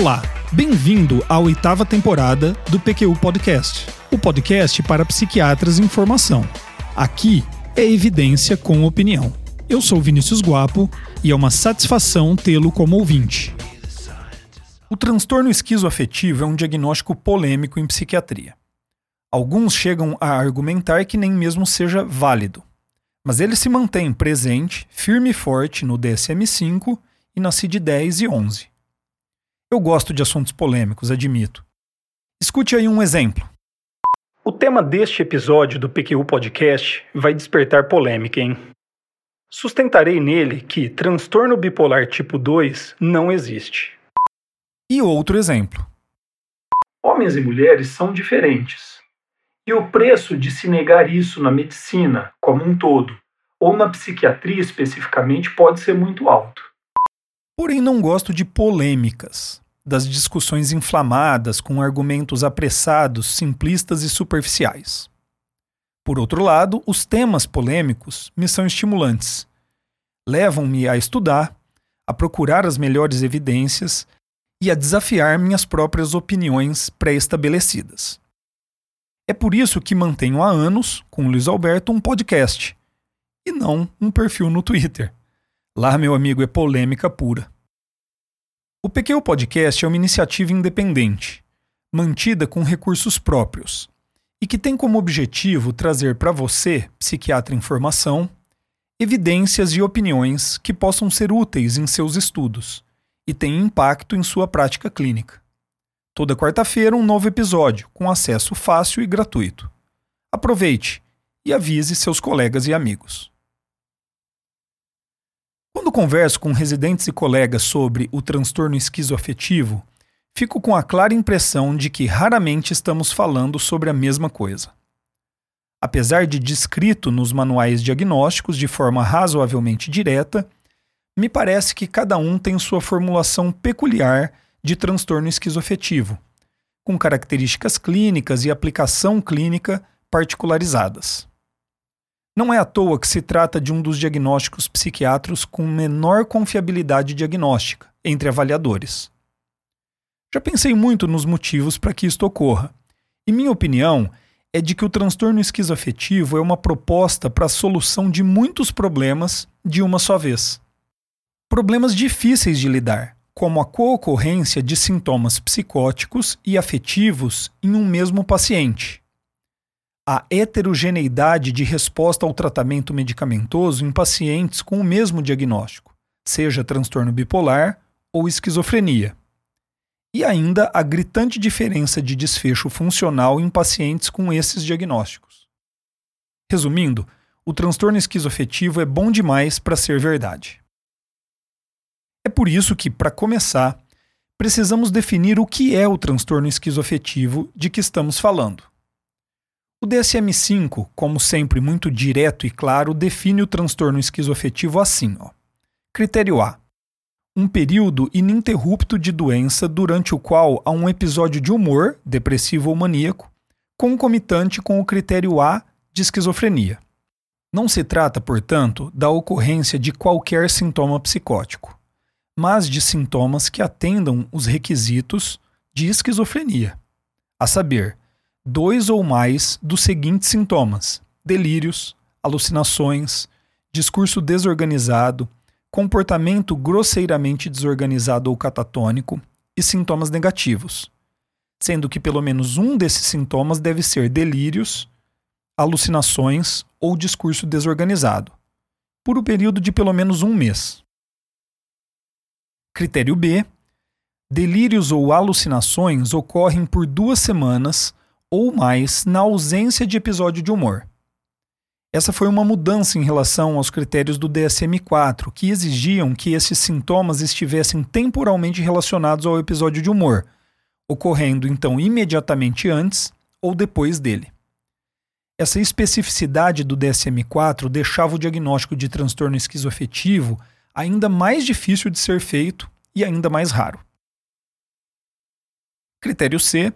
Olá, bem-vindo à oitava temporada do PQU Podcast, o podcast para psiquiatras em formação. Aqui é evidência com opinião. Eu sou Vinícius Guapo e é uma satisfação tê-lo como ouvinte. O transtorno esquizoafetivo é um diagnóstico polêmico em psiquiatria. Alguns chegam a argumentar que nem mesmo seja válido, mas ele se mantém presente, firme e forte no DSM-5 e na CID-10 e 11. Eu gosto de assuntos polêmicos, admito. Escute aí um exemplo. O tema deste episódio do PQU Podcast vai despertar polêmica, hein? Sustentarei nele que transtorno bipolar tipo 2 não existe. E outro exemplo. Homens e mulheres são diferentes. E o preço de se negar isso na medicina como um todo, ou na psiquiatria especificamente, pode ser muito alto. Porém, não gosto de polêmicas, das discussões inflamadas com argumentos apressados, simplistas e superficiais. Por outro lado, os temas polêmicos me são estimulantes. Levam-me a estudar, a procurar as melhores evidências e a desafiar minhas próprias opiniões pré-estabelecidas. É por isso que mantenho há anos, com Luiz Alberto, um podcast e não um perfil no Twitter. Lá, meu amigo, é polêmica pura. O PQ Podcast é uma iniciativa independente, mantida com recursos próprios, e que tem como objetivo trazer para você, psiquiatra em formação, evidências e opiniões que possam ser úteis em seus estudos e tenham impacto em sua prática clínica. Toda quarta-feira, um novo episódio, com acesso fácil e gratuito. Aproveite e avise seus colegas e amigos. Quando converso com residentes e colegas sobre o transtorno esquizoafetivo, fico com a clara impressão de que raramente estamos falando sobre a mesma coisa. Apesar de descrito nos manuais diagnósticos de forma razoavelmente direta, me parece que cada um tem sua formulação peculiar de transtorno esquizoafetivo, com características clínicas e aplicação clínica particularizadas. Não é à toa que se trata de um dos diagnósticos psiquiátricos com menor confiabilidade diagnóstica entre avaliadores. Já pensei muito nos motivos para que isto ocorra, e minha opinião é de que o transtorno esquizoafetivo é uma proposta para a solução de muitos problemas de uma só vez. Problemas difíceis de lidar, como a co-ocorrência de sintomas psicóticos e afetivos em um mesmo paciente, a heterogeneidade de resposta ao tratamento medicamentoso em pacientes com o mesmo diagnóstico, seja transtorno bipolar ou esquizofrenia. E ainda a gritante diferença de desfecho funcional em pacientes com esses diagnósticos. Resumindo, o transtorno esquizoafetivo é bom demais para ser verdade. É por isso que, para começar, precisamos definir o que é o transtorno esquizoafetivo de que estamos falando. O DSM-5, como sempre muito direto e claro, define o transtorno esquizoafetivo assim: ó. Critério A. Um período ininterrupto de doença durante o qual há um episódio de humor, depressivo ou maníaco, concomitante com o critério A de esquizofrenia. Não se trata, portanto, da ocorrência de qualquer sintoma psicótico, mas de sintomas que atendam os requisitos de esquizofrenia, a saber, dois ou mais dos seguintes sintomas: delírios, alucinações, discurso desorganizado, comportamento grosseiramente desorganizado ou catatônico e sintomas negativos, sendo que pelo menos um desses sintomas deve ser delírios, alucinações ou discurso desorganizado, por um período de pelo menos um mês. Critério B: delírios ou alucinações ocorrem por duas semanas ou mais na ausência de episódio de humor. Essa foi uma mudança em relação aos critérios do DSM-4, que exigiam que esses sintomas estivessem temporalmente relacionados ao episódio de humor, ocorrendo então imediatamente antes ou depois dele. Essa especificidade do DSM-4 deixava o diagnóstico de transtorno esquizoafetivo ainda mais difícil de ser feito e ainda mais raro. Critério C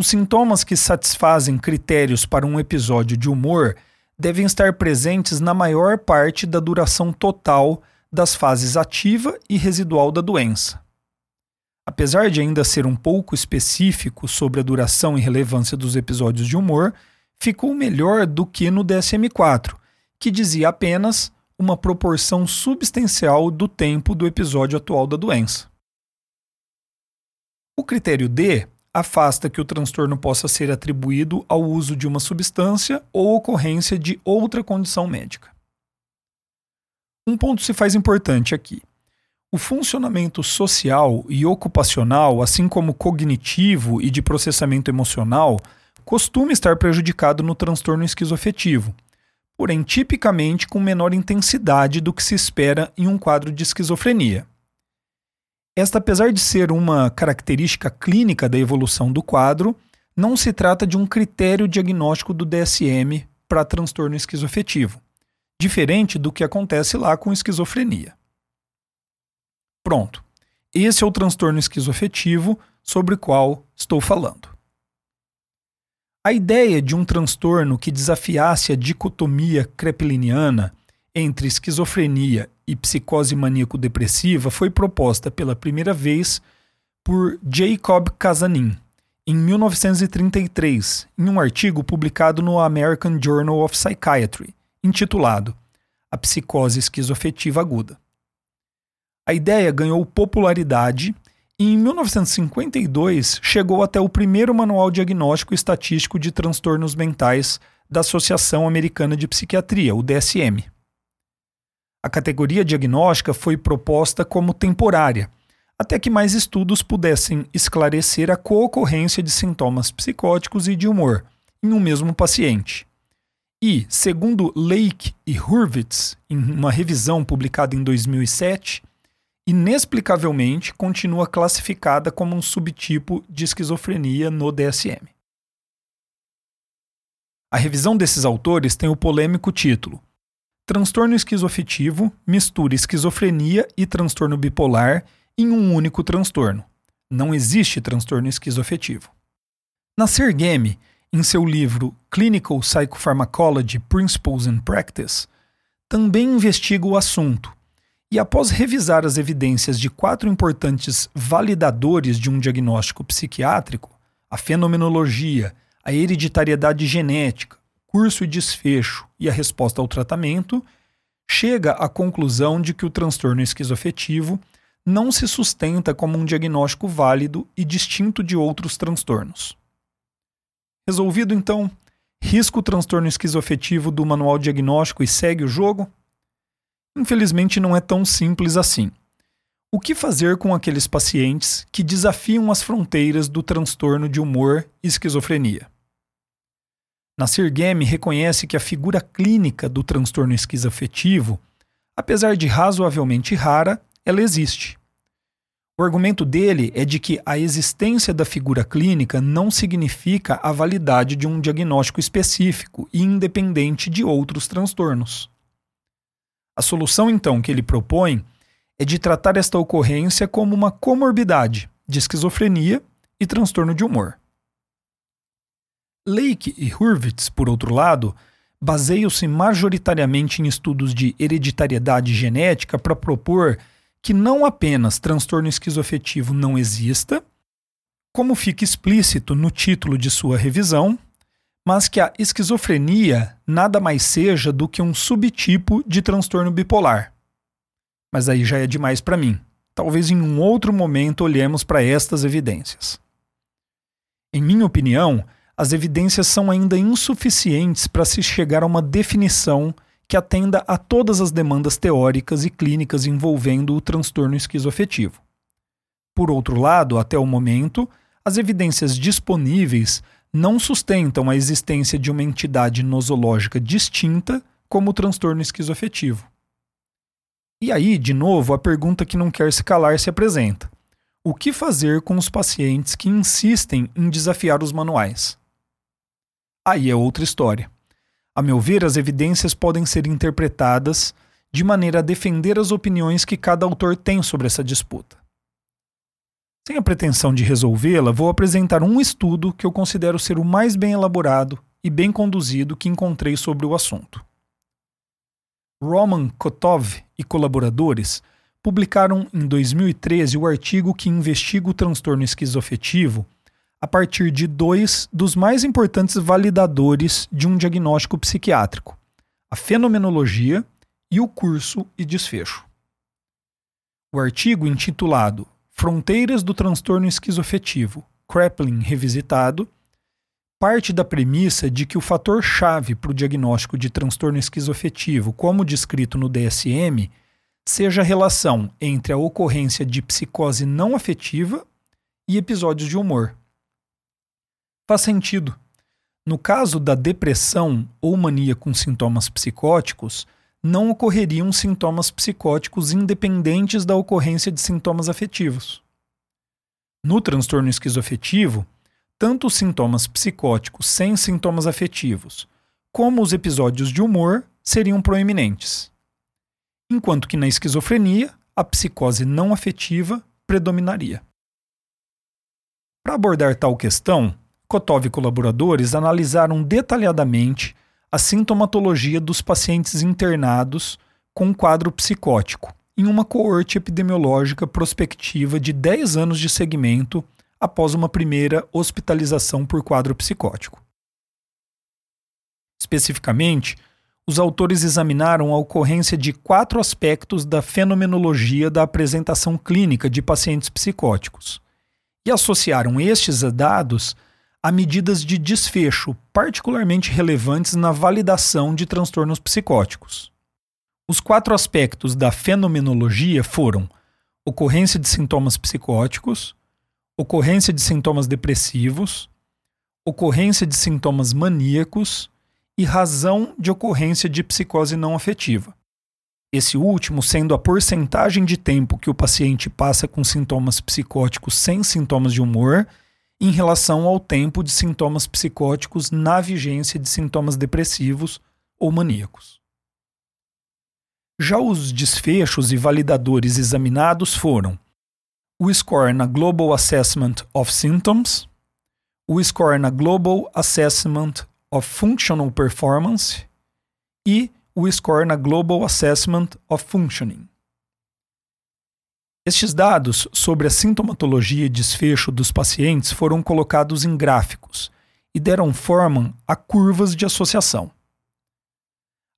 os sintomas que satisfazem critérios para um episódio de humor devem estar presentes na maior parte da duração total das fases ativa e residual da doença. Apesar de ainda ser um pouco específico sobre a duração e relevância dos episódios de humor, ficou melhor do que no DSM-4, que dizia apenas uma proporção substancial do tempo do episódio atual da doença. O critério D afasta que o transtorno possa ser atribuído ao uso de uma substância ou ocorrência de outra condição médica. Um ponto se faz importante aqui. O funcionamento social e ocupacional, assim como cognitivo e de processamento emocional, costuma estar prejudicado no transtorno esquizoafetivo, porém tipicamente com menor intensidade do que se espera em um quadro de esquizofrenia. Esta, apesar de ser uma característica clínica da evolução do quadro, não se trata de um critério diagnóstico do DSM para transtorno esquizoafetivo, diferente do que acontece lá com esquizofrenia. Pronto. Esse é o transtorno esquizoafetivo sobre o qual estou falando. A ideia de um transtorno que desafiasse a dicotomia krepeliniana entre esquizofrenia e psicose maníaco-depressiva foi proposta pela primeira vez por Jacob Casanin em 1933, em um artigo publicado no American Journal of Psychiatry, intitulado A Psicose Esquizoafetiva Aguda. A ideia ganhou popularidade e, em 1952, chegou até o primeiro manual diagnóstico estatístico de transtornos mentais da Associação Americana de Psiquiatria, o DSM. A categoria diagnóstica foi proposta como temporária, até que mais estudos pudessem esclarecer a co-ocorrência de sintomas psicóticos e de humor em um mesmo paciente. E, segundo Lake e Hurwitz, em uma revisão publicada em 2007, inexplicavelmente continua classificada como um subtipo de esquizofrenia no DSM. A revisão desses autores tem o polêmico título Transtorno esquizoafetivo mistura esquizofrenia e transtorno bipolar em um único transtorno. Não existe transtorno esquizoafetivo. Na Sergemi, em seu livro Clinical Psychopharmacology Principles and Practice, também investiga o assunto e, após revisar as evidências de quatro importantes validadores de um diagnóstico psiquiátrico, a fenomenologia, a hereditariedade genética, curso e desfecho e a resposta ao tratamento, chega à conclusão de que o transtorno esquizoafetivo não se sustenta como um diagnóstico válido e distinto de outros transtornos. Resolvido então, risca o transtorno esquizoafetivo do manual diagnóstico e segue o jogo? Infelizmente não é tão simples assim. O que fazer com aqueles pacientes que desafiam as fronteiras do transtorno de humor e esquizofrenia? Nasir Game reconhece que a figura clínica do transtorno esquizoafetivo, apesar de razoavelmente rara, ela existe. O argumento dele é de que a existência da figura clínica não significa a validade de um diagnóstico específico e independente de outros transtornos. A solução, então, que ele propõe é de tratar esta ocorrência como uma comorbidade de esquizofrenia e transtorno de humor. Lake e Hurwitz, por outro lado, baseiam-se majoritariamente em estudos de hereditariedade genética para propor que não apenas transtorno esquizoafetivo não exista, como fica explícito no título de sua revisão, mas que a esquizofrenia nada mais seja do que um subtipo de transtorno bipolar. Mas aí já é demais para mim. Talvez em um outro momento olhemos para estas evidências. Em minha opinião, as evidências são ainda insuficientes para se chegar a uma definição que atenda a todas as demandas teóricas e clínicas envolvendo o transtorno esquizoafetivo. Por outro lado, até o momento, as evidências disponíveis não sustentam a existência de uma entidade nosológica distinta como o transtorno esquizoafetivo. E aí, de novo, a pergunta que não quer se calar se apresenta: o que fazer com os pacientes que insistem em desafiar os manuais? Aí é outra história. A meu ver, as evidências podem ser interpretadas de maneira a defender as opiniões que cada autor tem sobre essa disputa. Sem a pretensão de resolvê-la, vou apresentar um estudo que eu considero ser o mais bem elaborado e bem conduzido que encontrei sobre o assunto. Roman Kotov e colaboradores publicaram em 2013 o artigo que investiga o transtorno esquizoafetivo a partir de dois dos mais importantes validadores de um diagnóstico psiquiátrico: a fenomenologia e o curso e desfecho. O artigo intitulado Fronteiras do Transtorno Esquizoafetivo, Kraepelin Revisitado, parte da premissa de que o fator-chave para o diagnóstico de transtorno esquizoafetivo, como descrito no DSM, seja a relação entre a ocorrência de psicose não afetiva e episódios de humor. Faz sentido. No caso da depressão ou mania com sintomas psicóticos, não ocorreriam sintomas psicóticos independentes da ocorrência de sintomas afetivos. No transtorno esquizoafetivo, tanto os sintomas psicóticos sem sintomas afetivos, como os episódios de humor seriam proeminentes. Enquanto que na esquizofrenia, a psicose não afetiva predominaria. Para abordar tal questão, Kotov e colaboradores analisaram detalhadamente a sintomatologia dos pacientes internados com quadro psicótico em uma coorte epidemiológica prospectiva de 10 anos de segmento após uma primeira hospitalização por quadro psicótico. Especificamente, os autores examinaram a ocorrência de quatro aspectos da fenomenologia da apresentação clínica de pacientes psicóticos e associaram estes dados a medidas de desfecho particularmente relevantes na validação de transtornos psicóticos. Os quatro aspectos da fenomenologia foram ocorrência de sintomas psicóticos, ocorrência de sintomas depressivos, ocorrência de sintomas maníacos e razão de ocorrência de psicose não afetiva. Esse último sendo a porcentagem de tempo que o paciente passa com sintomas psicóticos sem sintomas de humor em relação ao tempo de sintomas psicóticos na vigência de sintomas depressivos ou maníacos. Já os desfechos e validadores examinados foram o score na Global Assessment of Symptoms, o score na Global Assessment of Functional Performance e o score na Global Assessment of Functioning. Estes dados sobre a sintomatologia e desfecho dos pacientes foram colocados em gráficos e deram forma a curvas de associação.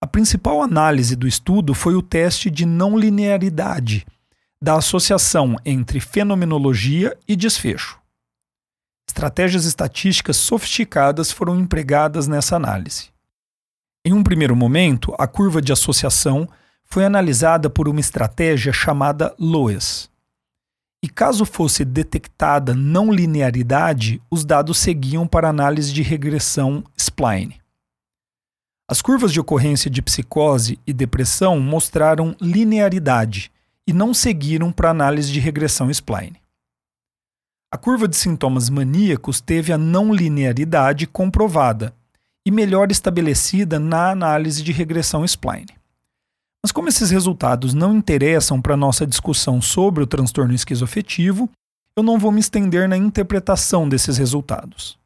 A principal análise do estudo foi o teste de não linearidade da associação entre fenomenologia e desfecho. Estratégias estatísticas sofisticadas foram empregadas nessa análise. Em um primeiro momento, a curva de associação foi analisada por uma estratégia chamada LOES. E caso fosse detectada não linearidade, os dados seguiam para análise de regressão spline. As curvas de ocorrência de psicose e depressão mostraram linearidade, e não seguiram para análise de regressão spline. A curva de sintomas maníacos teve a não linearidade comprovada e melhor estabelecida na análise de regressão spline. Mas como esses resultados não interessam para nossa discussão sobre o transtorno esquizoafetivo, eu não vou me estender na interpretação desses resultados.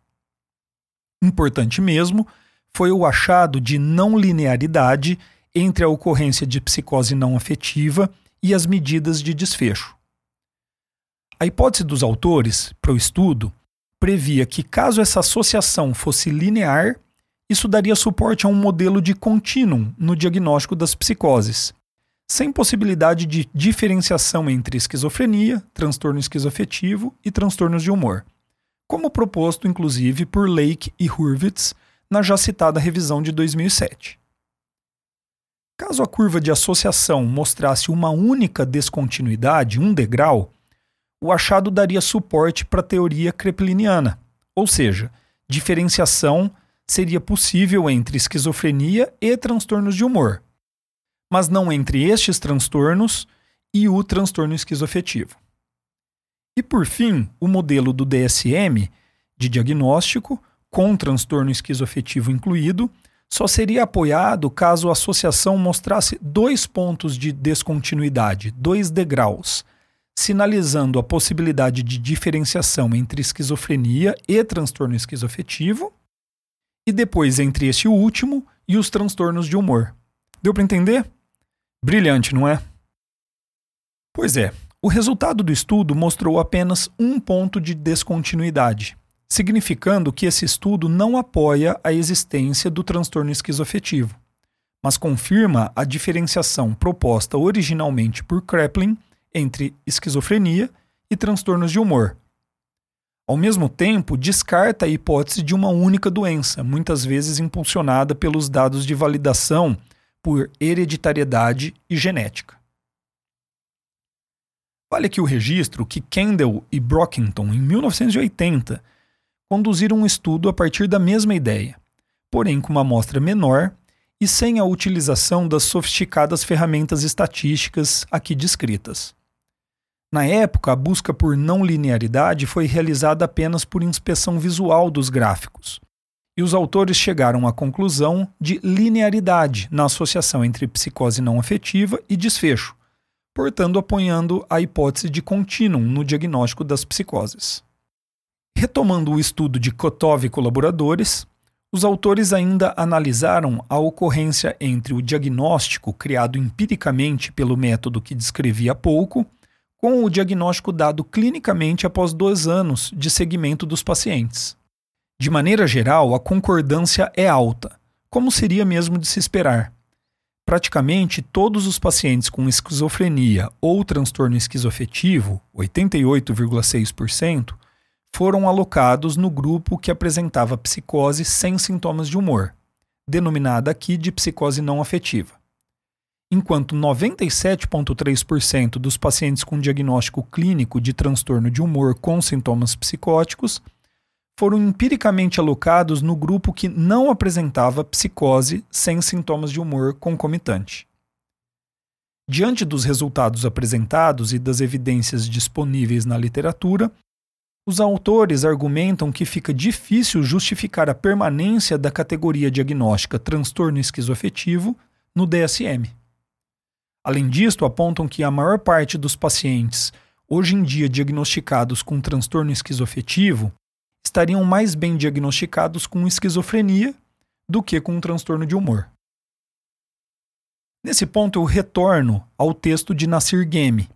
Importante mesmo foi o achado de não linearidade entre a ocorrência de psicose não afetiva e as medidas de desfecho. A hipótese dos autores para o estudo previa que, caso essa associação fosse linear, isso daria suporte a um modelo de contínuo no diagnóstico das psicoses, sem possibilidade de diferenciação entre esquizofrenia, transtorno esquizoafetivo e transtornos de humor, como proposto inclusive por Lake e Hurwitz na já citada revisão de 2007. Caso a curva de associação mostrasse uma única descontinuidade, um degrau, o achado daria suporte para a teoria krepliniana, ou seja, diferenciação seria possível entre esquizofrenia e transtornos de humor, mas não entre estes transtornos e o transtorno esquizoafetivo. E por fim, o modelo do DSM de diagnóstico, com transtorno esquizoafetivo incluído, só seria apoiado caso a associação mostrasse dois pontos de descontinuidade, dois degraus, sinalizando a possibilidade de diferenciação entre esquizofrenia e transtorno esquizoafetivo, e depois entre este último e os transtornos de humor. Deu para entender? Brilhante, não é? Pois é, o resultado do estudo mostrou apenas um ponto de descontinuidade, significando que esse estudo não apoia a existência do transtorno esquizoafetivo, mas confirma a diferenciação proposta originalmente por Kraepelin entre esquizofrenia e transtornos de humor. Ao mesmo tempo, descarta a hipótese de uma única doença, muitas vezes impulsionada pelos dados de validação por hereditariedade e genética. Vale aqui o registro que Kendall e Brockington, em 1980, conduziram um estudo a partir da mesma ideia, porém com uma amostra menor e sem a utilização das sofisticadas ferramentas estatísticas aqui descritas. Na época, a busca por não linearidade foi realizada apenas por inspeção visual dos gráficos, e os autores chegaram à conclusão de linearidade na associação entre psicose não afetiva e desfecho, portanto apoiando a hipótese de contínuo no diagnóstico das psicoses. Retomando o estudo de Kotov e colaboradores, os autores ainda analisaram a ocorrência entre o diagnóstico criado empiricamente pelo método que descrevi há pouco, com o diagnóstico dado clinicamente após dois anos de seguimento dos pacientes. De maneira geral, a concordância é alta, como seria mesmo de se esperar. Praticamente todos os pacientes com esquizofrenia ou transtorno esquizoafetivo, 88,6%, foram alocados no grupo que apresentava psicose sem sintomas de humor, denominada aqui de psicose não afetiva. Enquanto 97,3% dos pacientes com diagnóstico clínico de transtorno de humor com sintomas psicóticos foram empiricamente alocados no grupo que não apresentava psicose sem sintomas de humor concomitante. Diante dos resultados apresentados e das evidências disponíveis na literatura, os autores argumentam que fica difícil justificar a permanência da categoria diagnóstica transtorno esquizoafetivo no DSM. Além disto, apontam que a maior parte dos pacientes, hoje em dia diagnosticados com transtorno esquizoafetivo, estariam mais bem diagnosticados com esquizofrenia do que com um transtorno de humor. Nesse ponto, eu retorno ao texto de Nasir Gemi,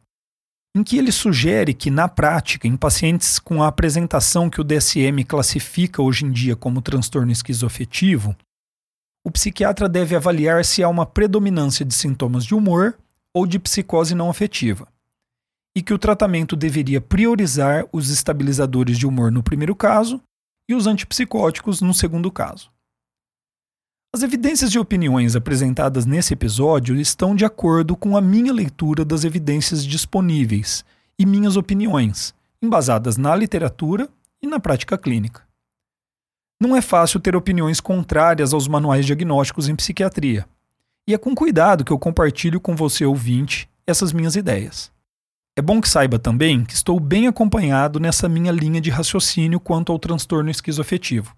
em que ele sugere que, na prática, em pacientes com a apresentação que o DSM classifica hoje em dia como transtorno esquizoafetivo, o psiquiatra deve avaliar se há uma predominância de sintomas de humor ou de psicose não afetiva e que o tratamento deveria priorizar os estabilizadores de humor no primeiro caso e os antipsicóticos no segundo caso. As evidências e opiniões apresentadas nesse episódio estão de acordo com a minha leitura das evidências disponíveis e minhas opiniões, embasadas na literatura e na prática clínica. Não é fácil ter opiniões contrárias aos manuais diagnósticos em psiquiatria, e é com cuidado que eu compartilho com você, ouvinte, essas minhas ideias. É bom que saiba também que estou bem acompanhado nessa minha linha de raciocínio quanto ao transtorno esquizoafetivo.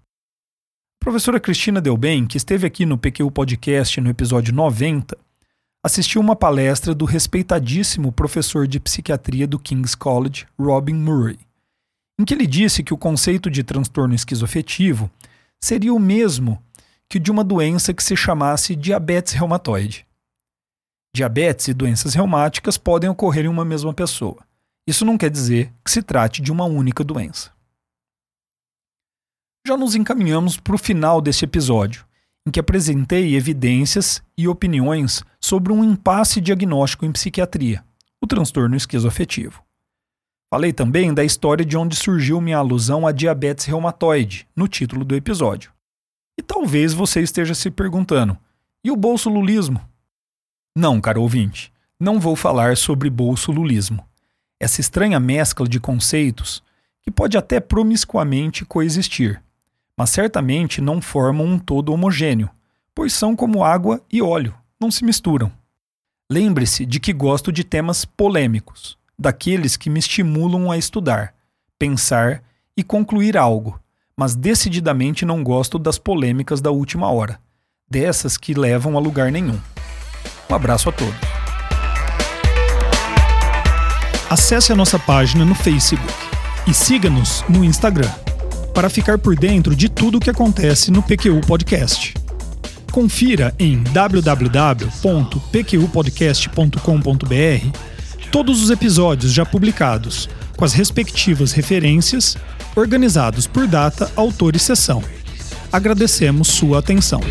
A professora Cristina Delbem, que esteve aqui no PQ Podcast no episódio 90, assistiu uma palestra do respeitadíssimo professor de psiquiatria do King's College, Robin Murray, em que ele disse que o conceito de transtorno esquizoafetivo seria o mesmo que de uma doença que se chamasse diabetes reumatoide. Diabetes e doenças reumáticas podem ocorrer em uma mesma pessoa. Isso não quer dizer que se trate de uma única doença. Já nos encaminhamos para o final deste episódio, em que apresentei evidências e opiniões sobre um impasse diagnóstico em psiquiatria, o transtorno esquizoafetivo. Falei também da história de onde surgiu minha alusão à diabetes reumatoide, no título do episódio. E talvez você esteja se perguntando: e o bolso lulismo? Não, caro ouvinte, não vou falar sobre bolso-lulismo. Essa estranha mescla de conceitos que pode até promiscuamente coexistir, mas certamente não formam um todo homogêneo, pois são como água e óleo, não se misturam. Lembre-se de que gosto de temas polêmicos, daqueles que me estimulam a estudar, pensar e concluir algo, mas decididamente não gosto das polêmicas da última hora, dessas que levam a lugar nenhum. Um abraço a todos. Acesse a nossa página no Facebook e siga-nos no Instagram para ficar por dentro de tudo o que acontece no PQU Podcast. Confira em www.pqpodcast.com.br todos os episódios já publicados, com as respectivas referências, organizados por data, autor e sessão. Agradecemos sua atenção.